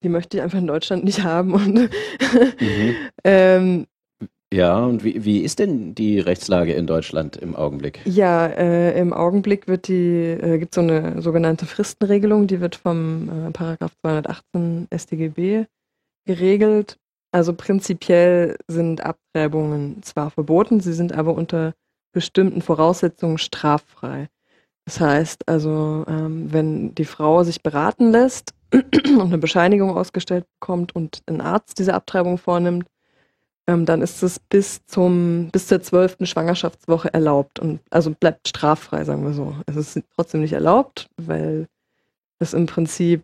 die möchte ich einfach in Deutschland nicht haben. Und mhm. ähm, ja, und wie, wie ist denn die Rechtslage in Deutschland im Augenblick? Ja, äh, im Augenblick wird die, äh, gibt es so eine sogenannte Fristenregelung, die wird vom äh, Paragraph 218 StGB geregelt. Also prinzipiell sind Abtreibungen zwar verboten, sie sind aber unter bestimmten Voraussetzungen straffrei. Das heißt also, ähm, wenn die Frau sich beraten lässt und eine Bescheinigung ausgestellt bekommt und ein Arzt diese Abtreibung vornimmt, ähm, dann ist es bis zum bis zur zwölften Schwangerschaftswoche erlaubt und also bleibt straffrei, sagen wir so. Es ist trotzdem nicht erlaubt, weil es im Prinzip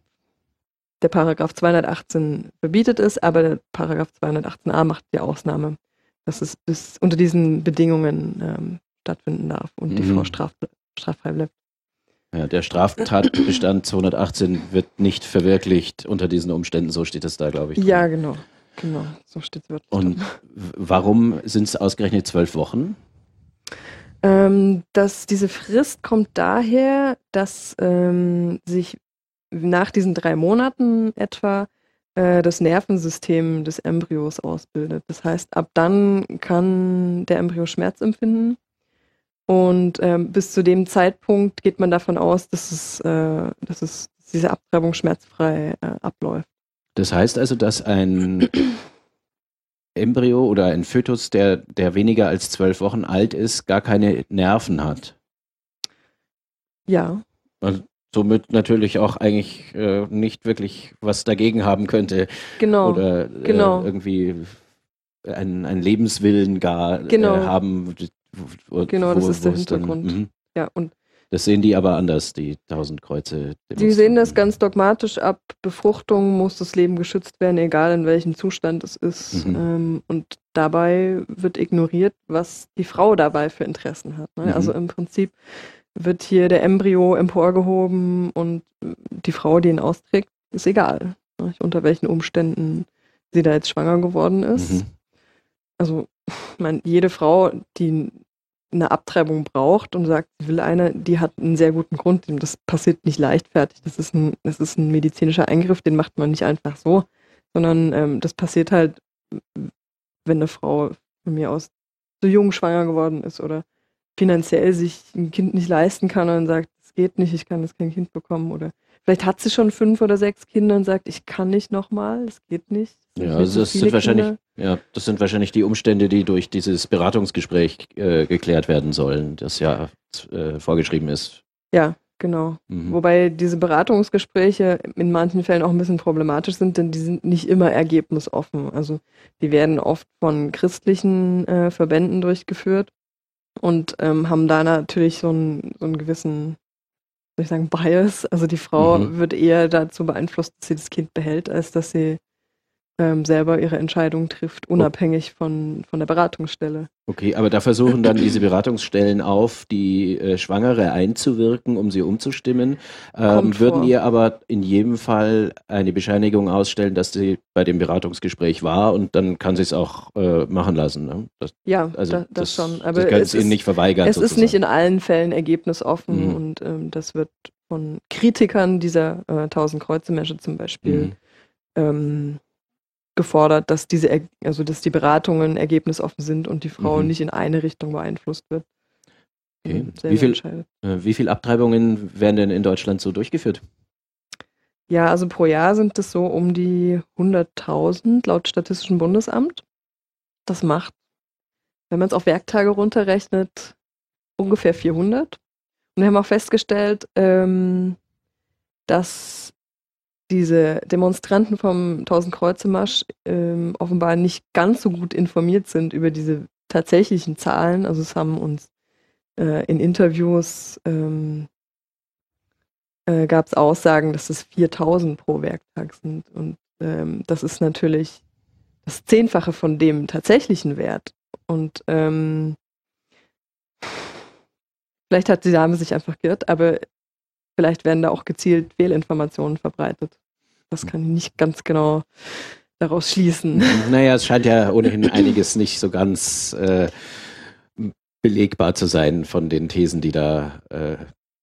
der Paragraph 218 verbietet ist, aber der Paragraph 218a macht die Ausnahme, dass es bis unter diesen Bedingungen ähm, stattfinden darf und mhm. die Frau straff, straffrei bleibt. Ja, der Straftatbestand 218 wird nicht verwirklicht unter diesen Umständen, so steht es da, glaube ich. Drin. Ja, genau. Genau, so steht es wirklich. Und drin. warum sind es ausgerechnet zwölf Wochen? Ähm, dass diese Frist kommt daher, dass ähm, sich nach diesen drei Monaten etwa äh, das Nervensystem des Embryos ausbildet. Das heißt, ab dann kann der Embryo Schmerz empfinden. Und ähm, bis zu dem Zeitpunkt geht man davon aus, dass es, äh, dass es diese Abtreibung schmerzfrei äh, abläuft. Das heißt also, dass ein Embryo oder ein Fötus, der, der weniger als zwölf Wochen alt ist, gar keine Nerven hat. Ja. Und somit natürlich auch eigentlich äh, nicht wirklich was dagegen haben könnte. Genau. Oder äh, genau. irgendwie einen, einen Lebenswillen gar Genau. äh, haben. wo- Genau, das wo- ist der es dann- Hintergrund. mhm. Ja, und Das sehen die aber anders, die tausend Kreuze. die sehen das ganz dogmatisch ab. Befruchtung muss das Leben geschützt werden, egal in welchem Zustand es ist. Mhm. Ähm, und dabei wird ignoriert, was die Frau dabei für Interessen hat. Ne? Mhm. Also im Prinzip wird hier der Embryo emporgehoben und die Frau, die ihn austrägt, ist egal, ne? unter welchen Umständen sie da jetzt schwanger geworden ist. Mhm. Also, ich meine, jede Frau, die eine Abtreibung braucht und sagt, sie will eine, die hat einen sehr guten Grund. Das passiert nicht leichtfertig. Das ist ein, das ist ein medizinischer Eingriff, den macht man nicht einfach so, sondern ähm, das passiert halt, wenn eine Frau von mir aus so jung schwanger geworden ist oder finanziell sich ein Kind nicht leisten kann und sagt, es geht nicht, ich kann jetzt kein Kind bekommen oder vielleicht hat sie schon fünf oder sechs Kinder und sagt, ich kann nicht nochmal, es geht nicht. Ich Ja, also so das sind wahrscheinlich, Kinder. ja, das sind wahrscheinlich die Umstände, die durch dieses Beratungsgespräch äh, geklärt werden sollen, das ja äh, vorgeschrieben ist. Ja, genau. Mhm. Wobei diese Beratungsgespräche in manchen Fällen auch ein bisschen problematisch sind, denn die sind nicht immer ergebnisoffen. Also die werden oft von christlichen äh, Verbänden durchgeführt und ähm, haben da natürlich so einen, so einen gewissen, soll ich sagen, Bias. Also die Frau Mhm. wird eher dazu beeinflusst, dass sie das Kind behält, als dass sie ähm, selber ihre Entscheidung trifft, unabhängig von, von der Beratungsstelle. Okay, aber da versuchen dann diese Beratungsstellen auf die äh, Schwangere einzuwirken, um sie umzustimmen. Ähm, würden ihr aber in jedem Fall eine Bescheinigung ausstellen, dass sie bei dem Beratungsgespräch war und dann kann sie es auch äh, machen lassen. Ne? Das, Ja, also da, das, schon. Aber das kann es ihnen ist, nicht verweigern. Es ist sozusagen. nicht in allen Fällen ergebnisoffen Mhm. und ähm, das wird von Kritikern dieser äh, 1000 Kreuze Mesche zum Beispiel Mhm. ähm, gefordert, dass diese, also dass die Beratungen ergebnisoffen sind und die Frau Mhm. nicht in eine Richtung beeinflusst wird. Okay. selber Wie, viel, äh, wie viel Abtreibungen werden denn in Deutschland so durchgeführt? Ja, also pro Jahr sind es so um die 100.000 laut Statistischem Bundesamt. Das macht, wenn man es auf Werktage runterrechnet, ungefähr 400. Und wir haben auch festgestellt, ähm, dass diese Demonstranten vom 1000 Kreuze Marsch ähm, offenbar nicht ganz so gut informiert sind über diese tatsächlichen Zahlen. Also es haben uns äh, in Interviews ähm, äh, gab es Aussagen, dass es 4000 pro Werktag sind. Und ähm, das ist natürlich das Zehnfache von dem tatsächlichen Wert. Und ähm, vielleicht hat die Dame sich einfach geirrt, aber vielleicht werden da auch gezielt Fehlinformationen verbreitet. Das kann ich nicht ganz genau daraus schließen. Naja, es scheint ja ohnehin einiges nicht so ganz äh, belegbar zu sein von den Thesen, die da äh,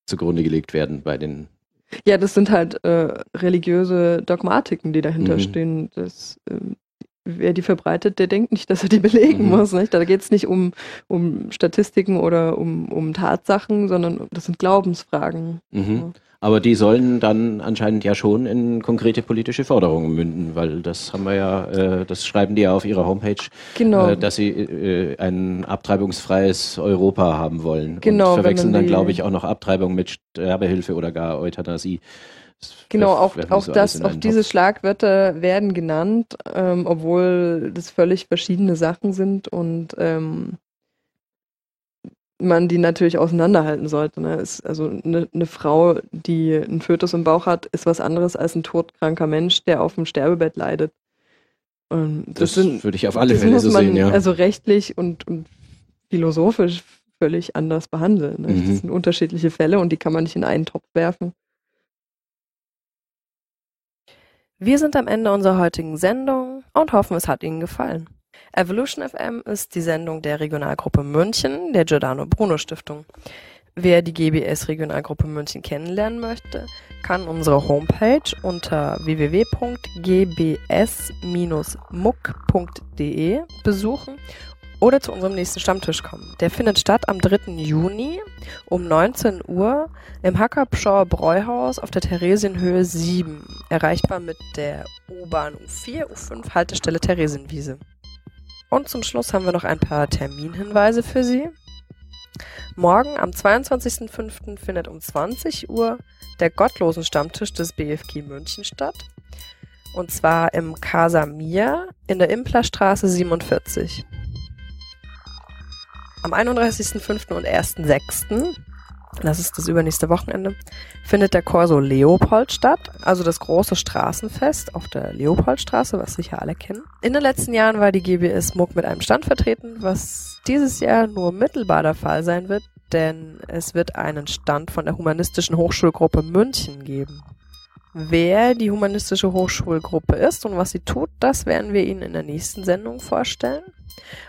zugrunde gelegt werden bei den. Ja, das sind halt äh, religiöse Dogmatiken, die dahinter Mhm. stehen. Das, ähm, wer die verbreitet, der denkt nicht, dass er die belegen Mhm. muss. Nicht? Da geht es nicht um, um Statistiken oder um, um Tatsachen, sondern das sind Glaubensfragen. Mhm. Aber die sollen dann anscheinend ja schon in konkrete politische Forderungen münden, weil das haben wir ja, äh, das schreiben die ja auf ihrer Homepage, Genau. äh, dass sie äh, ein abtreibungsfreies Europa haben wollen. Genau, Und verwechseln dann, glaube ich, auch noch Abtreibung mit Sterbehilfe oder gar Euthanasie. Das Genau, auch, auch, so das, auch diese Topf. Schlagwörter werden genannt, ähm, obwohl das völlig verschiedene Sachen sind und ähm, man die natürlich auseinanderhalten sollte. Ne? Ist, also eine, eine Frau, die einen Fötus im Bauch hat, ist was anderes als ein todkranker Mensch, der auf dem Sterbebett leidet. Und Das sind- würde ich auf alle das Fälle muss so man sehen, ja. Also rechtlich und, und philosophisch völlig anders behandeln. Ne? Mhm. Das sind unterschiedliche Fälle und die kann man nicht in einen Topf werfen. Wir sind am Ende unserer heutigen Sendung und hoffen, es hat Ihnen gefallen. Evolution FM ist die Sendung der Regionalgruppe München, der Giordano Bruno Stiftung. Wer die GBS Regionalgruppe München kennenlernen möchte, kann unsere Homepage unter www.gbs-muck.de besuchen oder zu unserem nächsten Stammtisch kommen. Der findet statt am 3. Juni um 19 Uhr im Hackerpschauer Bräuhaus auf der Theresienhöhe 7, erreichbar mit der U-Bahn U4, U5 Haltestelle Theresienwiese. Und zum Schluss haben wir noch ein paar Terminhinweise für Sie. Morgen am 22.05. findet um 20 Uhr der Gottlosen Stammtisch des BFG München statt. Und zwar im Casa Mia in der Implerstraße 47. Am 31.05. und 1.06., das ist das übernächste Wochenende, findet der Corso Leopold statt, also das große Straßenfest auf der Leopoldstraße, was sicher alle kennen. In den letzten Jahren war die GBS MUG mit einem Stand vertreten, was dieses Jahr nur mittelbar der Fall sein wird, denn es wird einen Stand von der Humanistischen Hochschulgruppe München geben. Wer die Humanistische Hochschulgruppe ist und was sie tut, das werden wir Ihnen in der nächsten Sendung vorstellen.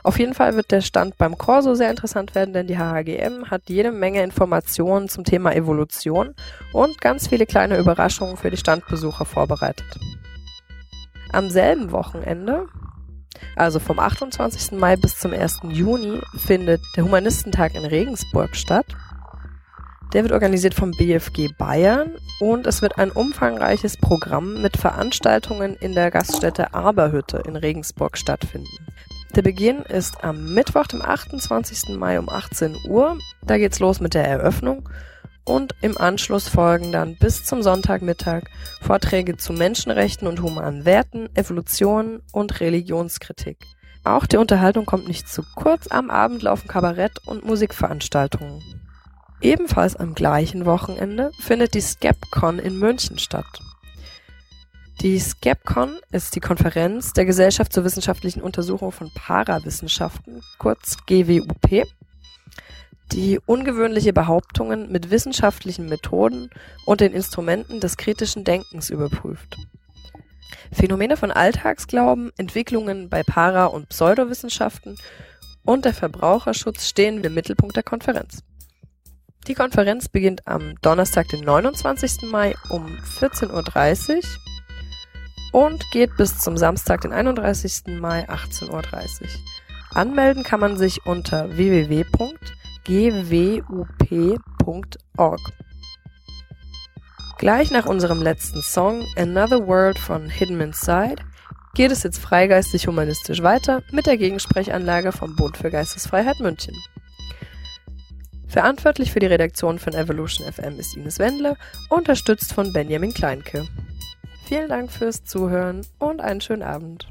Auf jeden Fall wird der Stand beim Corso sehr interessant werden, denn die HHGM hat jede Menge Informationen zum Thema Evolution und ganz viele kleine Überraschungen für die Standbesucher vorbereitet. Am selben Wochenende, also vom 28. Mai bis zum 1. Juni, findet der Humanistentag in Regensburg statt. Der wird organisiert vom BFG Bayern und es wird ein umfangreiches Programm mit Veranstaltungen in der Gaststätte Aberhütte in Regensburg stattfinden. Der Beginn ist am Mittwoch, dem 28. Mai um 18 Uhr. Da geht's los mit der Eröffnung und im Anschluss folgen dann bis zum Sonntagmittag Vorträge zu Menschenrechten und humanen Werten, Evolution und Religionskritik. Auch die Unterhaltung kommt nicht zu kurz. Am Abend laufen Kabarett- und Musikveranstaltungen. Ebenfalls am gleichen Wochenende findet die Skepcon in München statt. Die Skepcon ist die Konferenz der Gesellschaft zur wissenschaftlichen Untersuchung von Parawissenschaften, kurz GWUP, die ungewöhnliche Behauptungen mit wissenschaftlichen Methoden und den Instrumenten des kritischen Denkens überprüft. Phänomene von Alltagsglauben, Entwicklungen bei Para- und Pseudowissenschaften und der Verbraucherschutz stehen im Mittelpunkt der Konferenz. Die Konferenz beginnt am Donnerstag, den 29. Mai um 14.30 Uhr und geht bis zum Samstag, den 31. Mai 18.30 Uhr. Anmelden kann man sich unter www.gwup.org. Gleich nach unserem letzten Song Another World von Hidden Inside geht es jetzt freigeistig humanistisch weiter mit der Gegensprechanlage vom Bund für Geistesfreiheit München. Verantwortlich für die Redaktion von Evolution FM ist Ines Wendle, unterstützt von Benjamin Kleinke. Vielen Dank fürs Zuhören und einen schönen Abend.